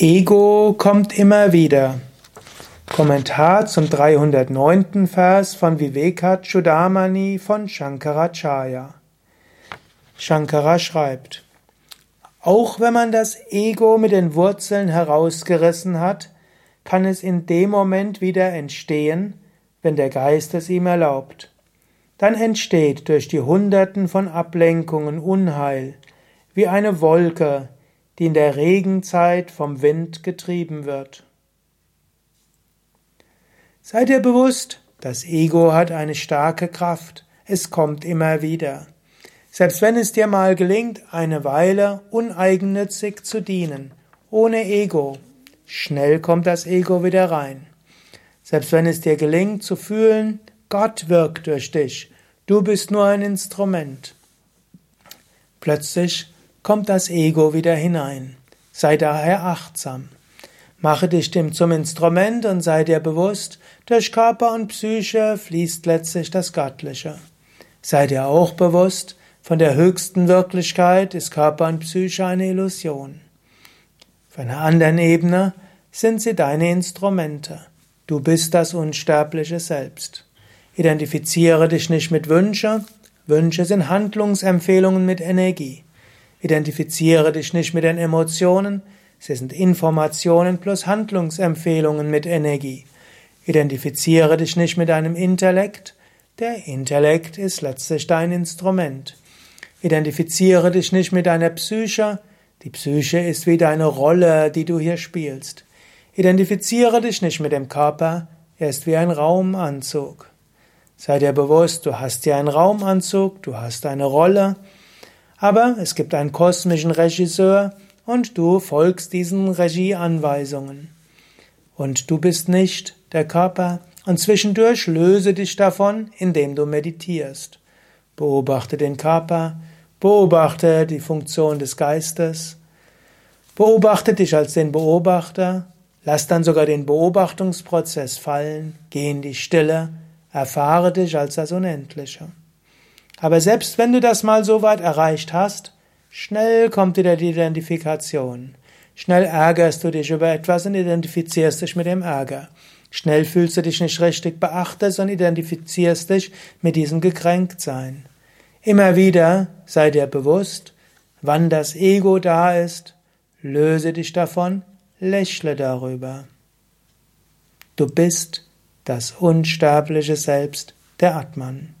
Ego kommt immer wieder. Kommentar zum 309. Vers von Vivekachudamani von Shankaracharya. Shankara schreibt, auch wenn man das Ego mit den Wurzeln herausgerissen hat, kann es in dem Moment wieder entstehen, wenn der Geist es ihm erlaubt. Dann entsteht durch die Hunderten von Ablenkungen Unheil, wie eine Wolke, die in der Regenzeit vom Wind getrieben wird. Sei dir bewusst, das Ego hat eine starke Kraft, es kommt immer wieder. Selbst wenn es dir mal gelingt, eine Weile uneigennützig zu dienen, ohne Ego, schnell kommt das Ego wieder rein. Selbst wenn es dir gelingt zu fühlen, Gott wirkt durch dich, du bist nur ein Instrument. Plötzlich kommt das Ego wieder hinein. Sei daher achtsam. Mache dich dem zum Instrument und sei dir bewusst, durch Körper und Psyche fließt letztlich das Göttliche. Sei dir auch bewusst, von der höchsten Wirklichkeit ist Körper und Psyche eine Illusion. Auf einer anderen Ebene sind sie deine Instrumente. Du bist das unsterbliche Selbst. Identifiziere dich nicht mit Wünsche. Wünsche sind Handlungsempfehlungen mit Energie. Identifiziere dich nicht mit den Emotionen, sie sind Informationen plus Handlungsempfehlungen mit Energie. Identifiziere dich nicht mit deinem Intellekt, der Intellekt ist letztlich dein Instrument. Identifiziere dich nicht mit deiner Psyche, die Psyche ist wie deine Rolle, die du hier spielst. Identifiziere dich nicht mit dem Körper, er ist wie ein Raumanzug. Sei dir bewusst, du hast hier einen Raumanzug, du hast eine Rolle, aber es gibt einen kosmischen Regisseur und du folgst diesen Regieanweisungen. Und du bist nicht der Körper und zwischendurch löse dich davon, indem du meditierst. Beobachte den Körper, beobachte die Funktion des Geistes, beobachte dich als den Beobachter, lass dann sogar den Beobachtungsprozess fallen, geh in die Stille, erfahre dich als das Unendliche. Aber selbst wenn du das mal so weit erreicht hast, schnell kommt wieder die Identifikation. Schnell ärgerst du dich über etwas und identifizierst dich mit dem Ärger. Schnell fühlst du dich nicht richtig beachtet und identifizierst dich mit diesem Gekränktsein. Immer wieder sei dir bewusst, wann das Ego da ist, löse dich davon, lächle darüber. Du bist das unsterbliche Selbst der Atman.